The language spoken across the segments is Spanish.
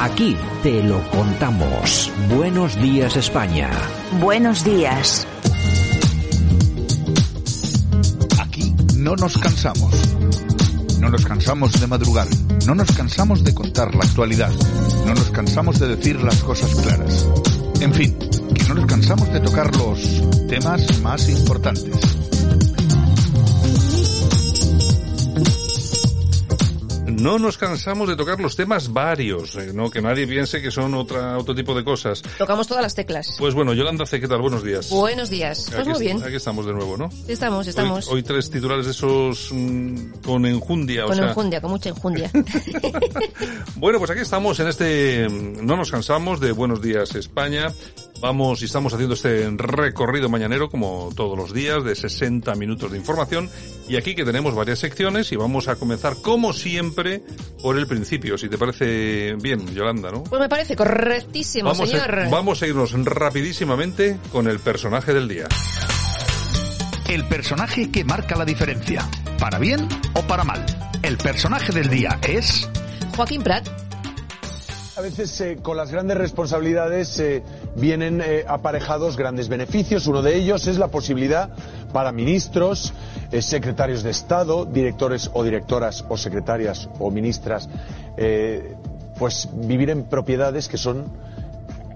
Aquí te lo contamos. Buenos días España. Buenos días. Aquí no nos cansamos. No nos cansamos de madrugar. No nos cansamos de contar la actualidad. No nos cansamos de decir las cosas claras. En fin, que no nos cansamos de tocar los temas más importantes. No nos cansamos de tocar los temas varios, eh, no que nadie piense que son otra, otro tipo de cosas. Tocamos todas las teclas. Pues bueno, Yolanda ¿qué tal? Buenos días. Buenos días. Pues aquí, muy bien. Aquí estamos de nuevo, ¿no? Estamos, estamos. Hoy, hoy tres titulares de esos mm, con enjundia. Con o sea... enjundia, con mucha enjundia. bueno, pues aquí estamos en este, mm, no nos cansamos de Buenos Días España. Vamos y estamos haciendo este recorrido mañanero como todos los días de 60 minutos de información y aquí que tenemos varias secciones y vamos a comenzar como siempre por el principio, si te parece bien, Yolanda, ¿no? Pues me parece correctísimo, vamos señor. A, vamos a irnos rapidísimamente con el personaje del día. El personaje que marca la diferencia, para bien o para mal. El personaje del día es... Joaquín Prat. A veces eh, con las grandes responsabilidades eh, vienen eh, aparejados grandes beneficios. Uno de ellos es la posibilidad para ministros, eh, secretarios de Estado, directores o directoras o secretarias o ministras, eh, pues vivir en propiedades que son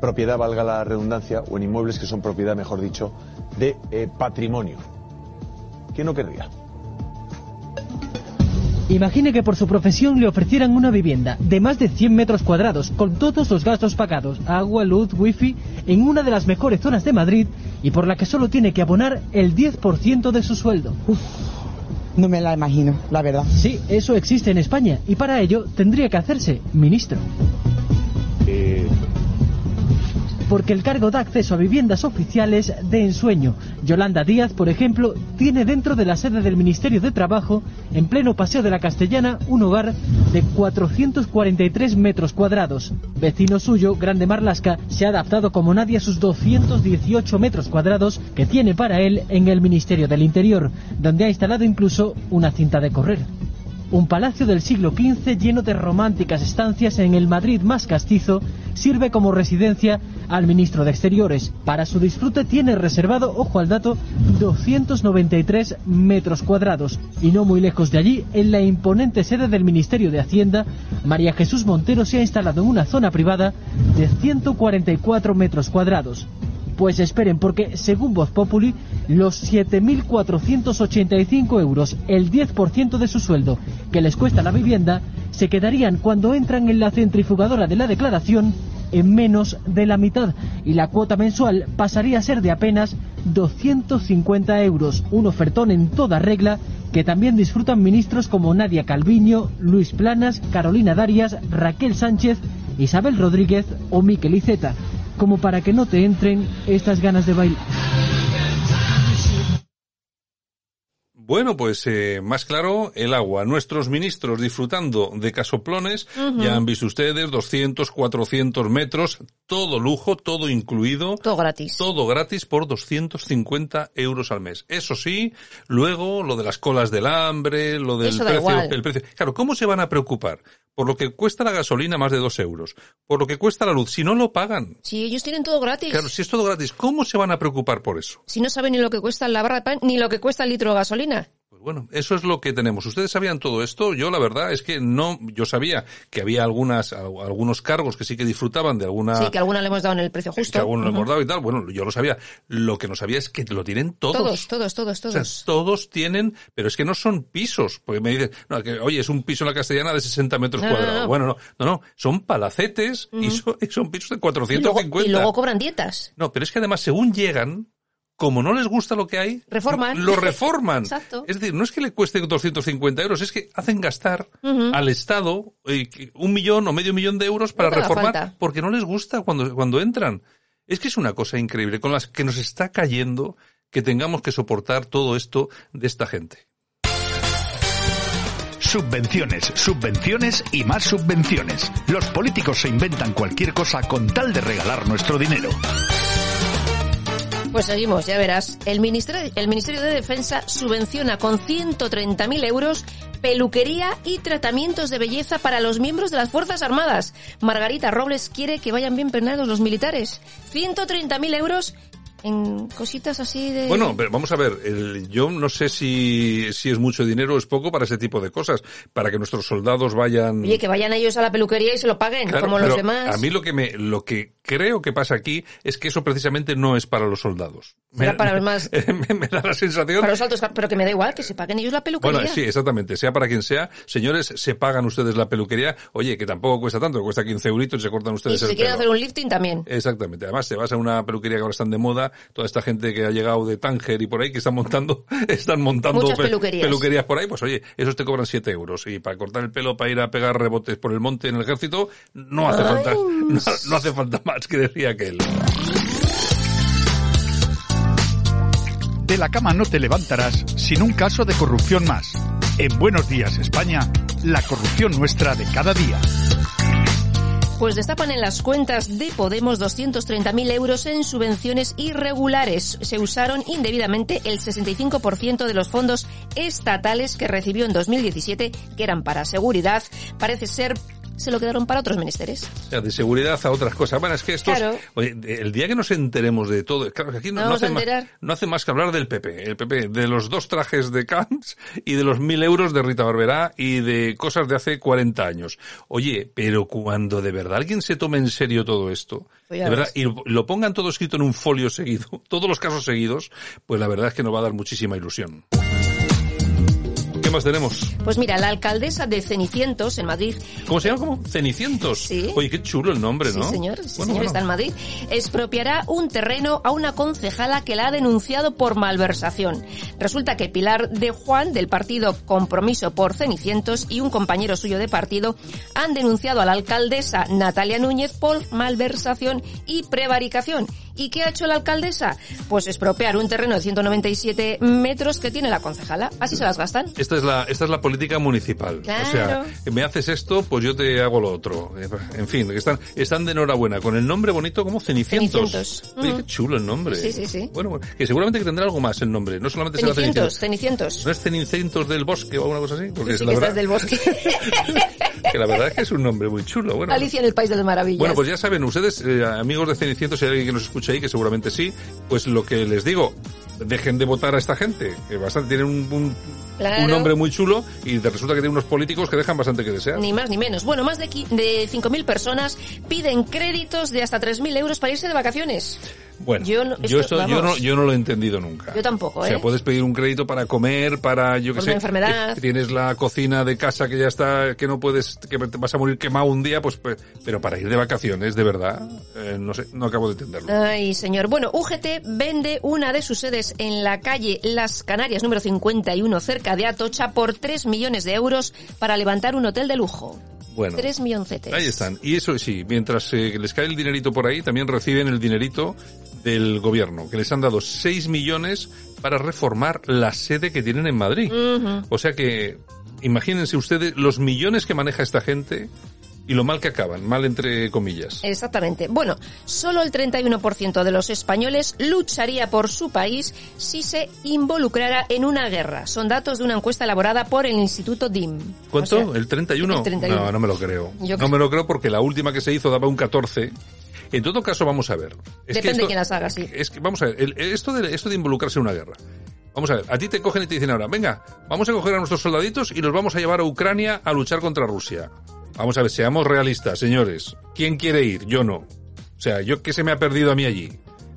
propiedad, valga la redundancia, o en inmuebles que son propiedad, mejor dicho, de patrimonio. ¿Quién no querría? Imagine que por su profesión le ofrecieran una vivienda de más de 100 metros cuadrados, con todos los gastos pagados, agua, luz, wifi, en una de las mejores zonas de Madrid y por la que solo tiene que abonar el 10% de su sueldo. Uf, no me la imagino, la verdad. Sí, eso existe en España y para ello tendría que hacerse ministro. Eh, porque el cargo da acceso a viviendas oficiales de ensueño. Yolanda Díaz, por ejemplo, tiene dentro de la sede del Ministerio de Trabajo, en pleno Paseo de la Castellana, un hogar de 443 metros cuadrados. Vecino suyo, Grande Marlasca, se ha adaptado como nadie a sus 218 metros cuadrados que tiene para él en el Ministerio del Interior, donde ha instalado incluso una cinta de correr. Un palacio del siglo XV lleno de románticas estancias en el Madrid más castizo sirve como residencia al ministro de Exteriores. Para su disfrute tiene reservado, ojo al dato, 293 metros cuadrados. Y no muy lejos de allí, en la imponente sede del Ministerio de Hacienda, María Jesús Montero se ha instalado en una zona privada de 144 metros cuadrados. Pues esperen, porque según Voz Populi, los 7.485 euros, el 10% de su sueldo que les cuesta la vivienda, se quedarían cuando entran en la centrifugadora de la declaración en menos de la mitad y la cuota mensual pasaría a ser de apenas 250 euros, un ofertón en toda regla que también disfrutan ministros como Nadia Calviño, Luis Planas, Carolina Darias, Raquel Sánchez, Isabel Rodríguez o Miquel Iceta como para que no te entren estas ganas de bailar. Bueno, pues eh, más claro, el agua. Nuestros ministros disfrutando de casoplones, uh -huh. ya han visto ustedes, 200, 400 metros, todo lujo, todo incluido. Todo gratis. Todo gratis por 250 euros al mes. Eso sí, luego lo de las colas del hambre, lo del Eso precio, igual. el precio. Claro, ¿cómo se van a preocupar? Por lo que cuesta la gasolina más de dos euros, por lo que cuesta la luz, si no lo pagan. Si ellos tienen todo gratis. Claro, si es todo gratis, ¿cómo se van a preocupar por eso? Si no saben ni lo que cuesta la barra de pan, ni lo que cuesta el litro de gasolina. Pues bueno, eso es lo que tenemos. ¿Ustedes sabían todo esto? Yo la verdad es que no, yo sabía que había algunas, algunos cargos que sí que disfrutaban de alguna... Sí, que alguna le hemos dado en el precio justo. Que algunos uh -huh. le hemos dado y tal. Bueno, yo lo sabía. Lo que no sabía es que lo tienen todos. Todos, todos, todos, todos. O sea, todos tienen, pero es que no son pisos. Porque me dicen, no, que, oye, es un piso en la castellana de 60 metros No, cuadrados. no. Bueno, no, no, no, son palacetes y, son, y son pisos de Y 450. luego, y luego cobran dietas. No, pero es que además según llegan, como no les gusta lo que hay, Reforman. lo reforman. Exacto. Es decir, no es que le cueste 250 euros, es que hacen gastar al Estado eh, un millón o medio millón de euros para No reformar porque no les gusta cuando, cuando entran. Es que es una cosa increíble con las que nos está cayendo que tengamos que soportar todo esto de esta gente. Subvenciones, subvenciones y más subvenciones. Los políticos se inventan cualquier cosa con tal de regalar nuestro dinero. Pues seguimos, ya verás. El Ministerio, de Defensa subvenciona con 130.000 euros peluquería y tratamientos de belleza para los miembros de las Fuerzas Armadas. Margarita Robles quiere que vayan bien peinados los militares. 130.000 euros en cositas así de... Bueno, pero vamos a ver, el- yo no sé si, si es mucho dinero o es poco para ese tipo de cosas, para que nuestros soldados vayan... Oye, que vayan ellos a la peluquería y se lo paguen, Claro, como los demás. A mí lo que me, lo que creo que pasa aquí es que eso precisamente no es para los soldados. Me- para los más- me, me da la sensación. Para los altos, pero que me da igual, que se paguen ellos la peluquería. Bueno, sí, exactamente. Sea para quien sea. Señores, se pagan ustedes la peluquería. Oye, que tampoco cuesta tanto, cuesta 15 euritos y se cortan y ustedes si el se quieren pelo. hacer un lifting también. Exactamente. Además, te vas a una peluquería que ahora están de moda, toda esta gente que ha llegado de Tánger y por ahí, que están montando, están montando peluquerías. por ahí, pues oye, esos te cobran 7 euros. Y para cortar el pelo, para ir a pegar rebotes por el monte en el ejército, no hace Ay. falta, no, no hace falta más que decía aquel. De la cama no te levantarás sin un caso de corrupción más. En Buenos Días España, la corrupción nuestra de cada día. Pues destapan en las cuentas de Podemos 230.000 euros en subvenciones irregulares. Se usaron indebidamente el 65% de los fondos estatales que recibió en 2017, que eran para seguridad. Parece ser se lo quedaron para otros menesteres. O sea, de seguridad a otras cosas. Bueno, es que estos, Claro. oye, el día que nos enteremos de todo, claro que aquí no, No hace más, no hace más que hablar del PP, el PP, de los dos trajes de Camps y de los mil euros de Rita Barberá y de cosas de hace 40 años. Oye, pero cuando de verdad alguien se tome en serio todo esto, Pues de verdad, y lo pongan todo escrito en un folio seguido, todos los casos seguidos, pues la verdad es que nos va a dar muchísima ilusión. ¿Qué más tenemos? Pues mira, la alcaldesa de Cenicientos, en Madrid, ¿Cómo se llama? ¿Cómo? Cenicientos. Sí. Oye, qué chulo el nombre, ¿no? Sí, señor, sí, Bueno, señor, bueno. está en Madrid. Expropiará un terreno a una concejala que la ha denunciado por malversación. Resulta que Pilar de Juan, del partido Compromiso por Cenicientos, y un compañero suyo de partido han denunciado a la alcaldesa Natalia Núñez por malversación y prevaricación. ¿Y qué ha hecho la alcaldesa? Pues expropiar un terreno de 197 metros que tiene la concejala. Así se las gastan. Esta es la, esta es la política municipal. O sea, Claro. me haces esto, pues yo te hago lo otro. En fin, están, están de enhorabuena con el nombre bonito como Cenicientos. Cenicientos. Oye, qué chulo el nombre. Sí, sí, sí. Bueno, que seguramente que tendrá algo más el nombre. No solamente será Cenicientos, Cenicientos. Cenicientos. ¿No es Cenicientos del bosque o alguna cosa así? Porque Sí, sí, la que verdad, estás del bosque. que la verdad es que es un nombre muy chulo. Bueno, Alicia en el País de las Maravillas. Bueno, pues ya saben ustedes, eh, amigos de Cenicientos, si hay alguien que nos escucha ahí, que seguramente sí, pues lo que les digo, dejen de votar a esta gente, que bastante tienen un, un, Claro. un muy chulo y resulta que tienen unos políticos que dejan bastante que desear. Ni más ni menos. Bueno, más de, de 5.000 personas piden créditos de hasta 3.000 euros para irse de vacaciones. Bueno, Yo no- yo, esto- esto- yo, no, yo no lo he entendido nunca. Yo tampoco, O sea, ¿eh? puedes pedir un crédito para comer, para, yo qué sé, enfermedad. tienes la cocina de casa que ya está, que no puedes, que te vas a morir quemado un día, pues, pues pero para ir de vacaciones, de verdad, eh, no sé, no acabo de entenderlo. Ay, señor. Bueno, UGT vende una de sus sedes en la calle Las Canarias número 51 cerca de Atocha por 3 millones de euros para levantar un hotel de lujo. Bueno. 3 milloncetes. Ahí están. Y eso sí, mientras eh, les cae el dinerito por ahí, también reciben el dinerito del gobierno, que les han dado 6 millones para reformar la sede que tienen en Madrid. O sea que, imagínense ustedes los millones que maneja esta gente y lo mal que acaban, mal entre comillas. Exactamente. Bueno, solo el 31% de los españoles lucharía por su país si se involucrara en una guerra. Son datos de una encuesta elaborada por el Instituto DIM. ¿Cuánto? O sea, ¿El 31? el 31. No, no me lo creo. Yo no me lo creo porque la última que se hizo daba un 14. En todo caso, vamos a ver. Es que Depende esto- quién las haga, sí. Es que, vamos a ver, el- esto, de, esto de involucrarse en una guerra. Vamos a ver, a ti te cogen y te dicen ahora, venga, vamos a coger a nuestros soldaditos y los vamos a llevar a Ucrania a luchar contra Rusia. Vamos a ver, seamos realistas, señores. ¿Quién quiere ir? Yo no. O sea, yo qué se me ha perdido a mí allí.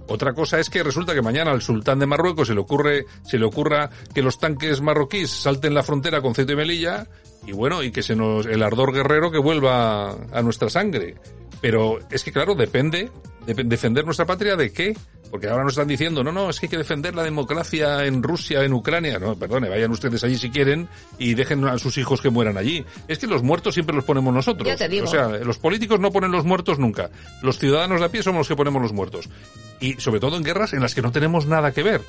Otra cosa es que resulta que mañana al sultán de Marruecos se le ocurre, se le ocurra que los tanques marroquíes salten la frontera con Ceuta y Melilla y bueno, y que se nos, el ardor guerrero que vuelva a nuestra sangre. Pero es que claro, depende, de- defender nuestra patria de qué? Porque ahora nos están diciendo, no, no, es que hay que defender la democracia en Rusia, en Ucrania. No, perdone, vayan ustedes allí si quieren y dejen a sus hijos que mueran allí. Es que los muertos siempre los ponemos nosotros. Ya te digo. O sea, los políticos no ponen los muertos nunca. Los ciudadanos de a pie somos los que ponemos los muertos. Y sobre todo en guerras en las que no tenemos nada que ver.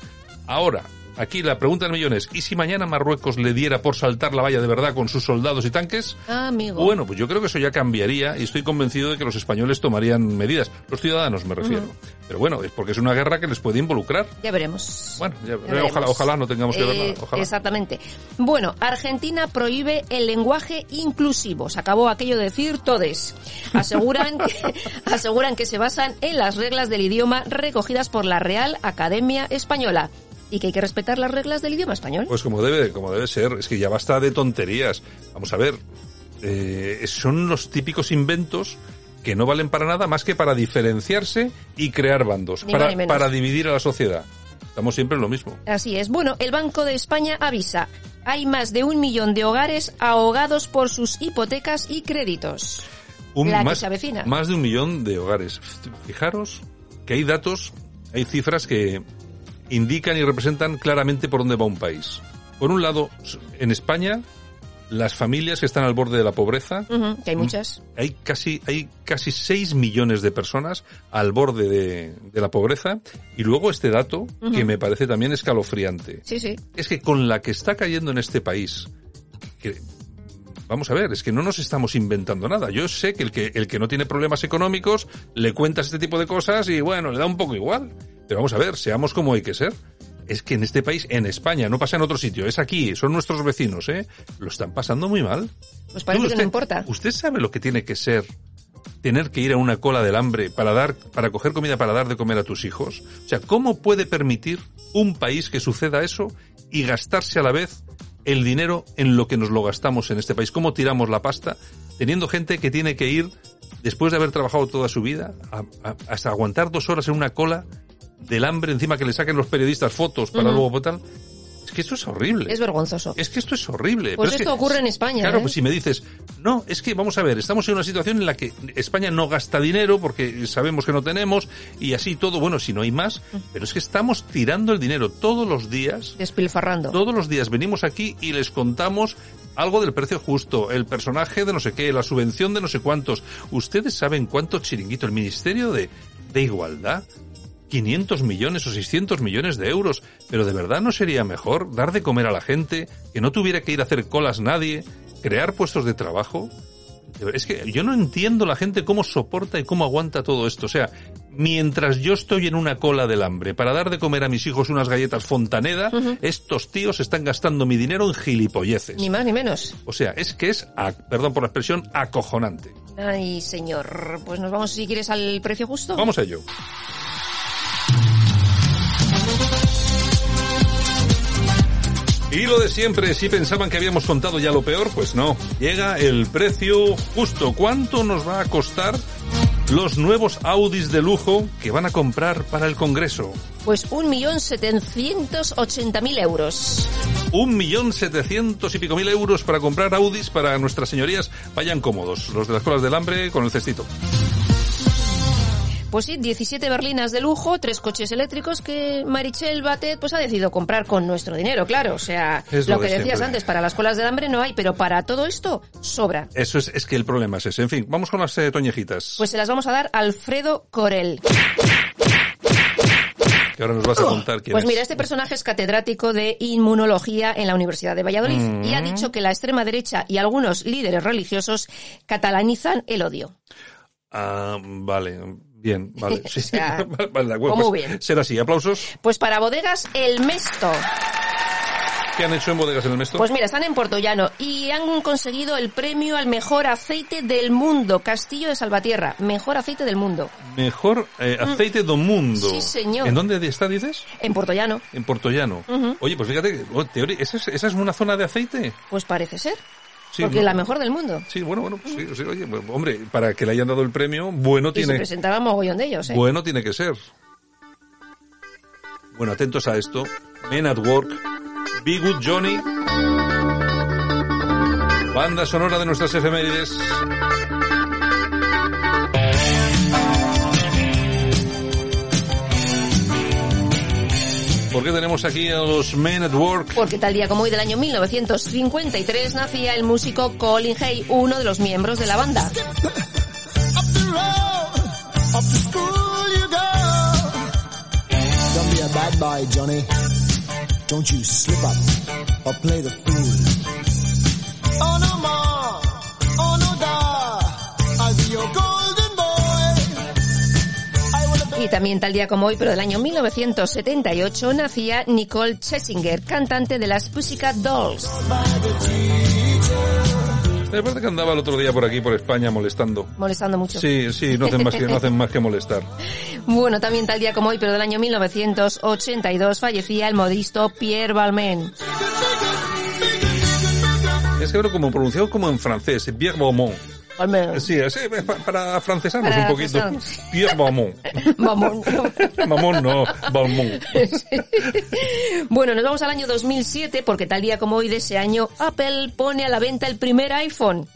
Ahora, aquí la pregunta del millón es, ¿y si mañana Marruecos le diera por saltar la valla de verdad con sus soldados y tanques? Ah, amigo. Bueno, pues yo creo que eso ya cambiaría y estoy convencido de que los españoles tomarían medidas. Los ciudadanos me refiero. Pero bueno, es porque es una guerra que les puede involucrar. Ya veremos. Bueno, ya- veremos. ojalá, ojalá no tengamos que Eh, verla. Ojalá. Exactamente. Bueno, Argentina prohíbe el lenguaje inclusivo. Se acabó aquello de decir todes. Aseguran que, aseguran que se basan en las reglas del idioma recogidas por la Real Academia Española. Y que hay que respetar las reglas del idioma español. Pues como debe, como debe ser. Es que ya basta de tonterías. Vamos a ver. eh, son los típicos inventos que no valen para nada más que para diferenciarse y crear bandos. Ni para, ni para dividir a la sociedad. Estamos siempre en lo mismo. Así es. Bueno, el Banco de España avisa. Hay más de un millón de hogares ahogados por sus hipotecas y créditos. Un, La que más, se avecina. más de un millón de hogares. Fijaros que hay datos, hay cifras que indican y representan claramente por dónde va un país. Por un lado, en España, las familias que están al borde de la pobreza, que hay muchas. hay casi, hay casi 6 millones de personas al borde de, de la pobreza. Y luego este dato, que me parece también escalofriante. Sí, sí. Es que con la que está cayendo en este país, que, vamos a ver, es que no nos estamos inventando nada. Yo sé que el que, el que no tiene problemas económicos, le cuentas este tipo de cosas y bueno, le da un poco igual. Pero vamos a ver, seamos como hay que ser. Es que en este país, en España, no pasa en otro sitio, es aquí, son nuestros vecinos, ¿eh? Lo están pasando muy mal. Pues parece que no Usted- importa. ¿Usted sabe lo que tiene que ser tener que ir a una cola del hambre para dar, para coger comida para dar de comer a tus hijos? O sea, ¿cómo puede permitir un país que suceda eso y gastarse a la vez el dinero en lo que nos lo gastamos en este país? ¿Cómo tiramos la pasta teniendo gente que tiene que ir después de haber trabajado toda su vida a- a- hasta aguantar dos horas en una cola del hambre encima que le saquen los periodistas fotos para Ujú. luego tal? Es que esto es horrible. Es vergonzoso. Es que esto es horrible. Pues Pero es esto que- ocurre en España, Claro, ¿eh? pues si me dices, no, es que vamos a ver, estamos en una situación en la que España no gasta dinero porque sabemos que no tenemos y así todo, bueno, si no hay más, pero es que estamos tirando el dinero todos los días. Despilfarrando. Todos los días venimos aquí y les contamos algo del precio justo, el personaje de no sé qué, la subvención de no sé cuántos. ¿Ustedes saben cuánto chiringuito el Ministerio de, de Igualdad? 500 millones o 600 millones de euros. Pero de verdad no sería mejor dar de comer a la gente, que no tuviera que ir a hacer colas nadie, crear puestos de trabajo. Es que yo no entiendo la gente cómo soporta y cómo aguanta todo esto. O sea, mientras yo estoy en una cola del hambre para dar de comer a mis hijos unas galletas Fontaneda, estos tíos están gastando mi dinero en gilipolleces. Ni más ni menos. O sea, es que es, a- perdón por la expresión, acojonante. Ay, señor. Pues nos vamos, si quieres, al precio justo. Vamos a ello. Y lo de siempre, si pensaban que habíamos contado ya lo peor, pues no. Llega el precio justo. ¿Cuánto nos va a costar los nuevos Audis de lujo que van a comprar para el Congreso? Pues un millón setecientos ochenta mil euros. Un millón setecientos y pico mil euros para comprar Audis para nuestras señorías. Vayan cómodos, los de las colas del hambre con el cestito. Pues sí, 17 berlinas de lujo, tres coches eléctricos que Marichel Batet pues ha decidido comprar con nuestro dinero, claro. O sea, Es lo lo que de decías siempre. antes, para las colas del hambre no hay, pero para todo esto sobra. Eso es, es que el problema es ese. En fin, vamos con las eh, toñejitas. Pues se las vamos a dar a Alfredo Corel. que ahora nos vas a contar quién Pues es. mira, este personaje es catedrático de inmunología en la Universidad de Valladolid Mm. y ha dicho que la extrema derecha y algunos líderes religiosos catalanizan el odio. Ah, vale, bien, vale. Sí, O sea, vale, vale, de acuerdo, ¿cómo pues bien? Será así, aplausos. Pues para bodegas El Mesto. ¿Qué han hecho en bodegas en el Mesto? Pues mira, están en Portollano y han conseguido el premio al mejor aceite del mundo. Castillo de Salvatierra, mejor aceite del mundo. Mejor eh, aceite do mundo. Sí, señor. ¿En dónde está, dices? En Portollano, En Portollano. Ujú. Oye, pues fíjate, oh, teoría, ¿esa, es, ¿esa es una zona de aceite? pues parece ser. Sí, porque ¿no? la mejor del mundo. Sí, bueno, bueno, pues sí, sí, oye, pues, hombre, para que le hayan dado el premio, bueno Y se tiene, presentaba mogollón de ellos, ¿eh? bueno tiene que ser. Bueno, atentos a esto. Men at Work, Be Good Johnny, banda sonora de nuestras efemérides. ¿Por qué tenemos aquí a los Men at Work? Porque tal día como hoy del año 1953 nacía el músico Colin Hay, uno de los miembros de la banda. Don't be a bad boy, Johnny. Don't you slip up or play the fool. Oh no Y también tal día como hoy, pero del año 1978, nacía Nicole Scherzinger, cantante de las Pussycat Dolls. Me parece que andaba el otro día por aquí, por España, molestando. Molestando mucho. Sí, sí, no hacen más que, no hacen más que molestar. Bueno, también tal día como hoy, pero del año 1982, fallecía el modisto Pierre Balmain. Es que bueno, como pronunciado como en francés, Pierre Beaumont. Sí, es, eh, pa- para francesarnos Para un poquito. Pierre Beaumont. Vamos. Mamón no, Beaumont. Bueno, nos vamos al año 2007 porque tal día como hoy de ese año Apple pone a la venta el primer iPhone.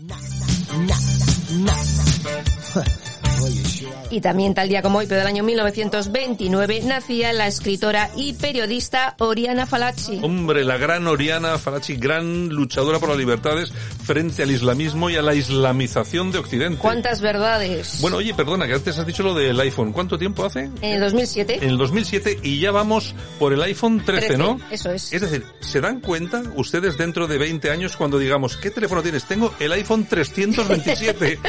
Y también tal día como hoy, pero del año 1929, nacía la escritora y periodista Oriana Falacci. Hombre, la gran Oriana Falachi, gran luchadora por las libertades frente al islamismo y a la islamización de Occidente. ¿Cuántas verdades? Bueno, oye, perdona, que antes has dicho lo del iPhone. ¿Cuánto tiempo hace? En el 2007. En el 2007 y ya vamos por el iPhone 13, 13, ¿no? eso es. Es decir, ¿se dan cuenta ustedes dentro de 20 años cuando digamos, ¿qué teléfono tienes? Tengo el iPhone 327.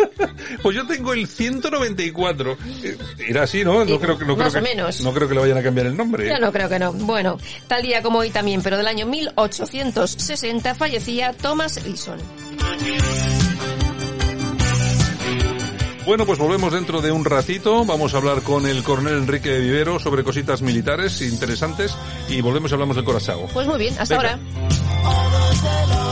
pues yo tengo el 194. Eh, Era así, ¿no? No Sí, creo que no más creo o que, menos. no creo que le vayan a cambiar el nombre. Ya no creo que no. Bueno, tal día como hoy también, pero del año 1860 fallecía Thomas Bueno, pues volvemos dentro de un ratito. Vamos a hablar con el coronel Enrique de Vivero sobre cositas militares interesantes y volvemos y hablamos del Corazao. Pues muy bien, hasta Venga. ahora.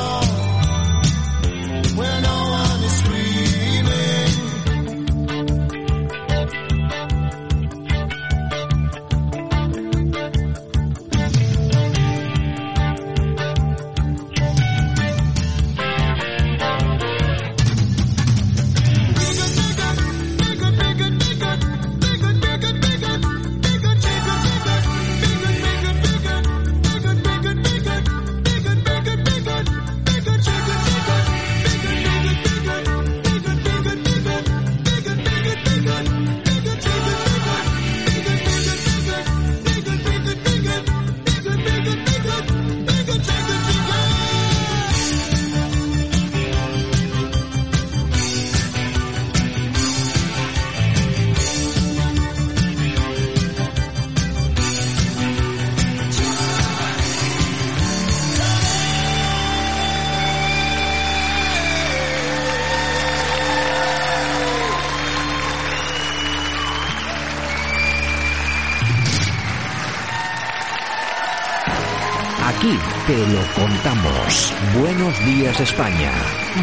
España.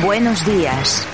Buenos días.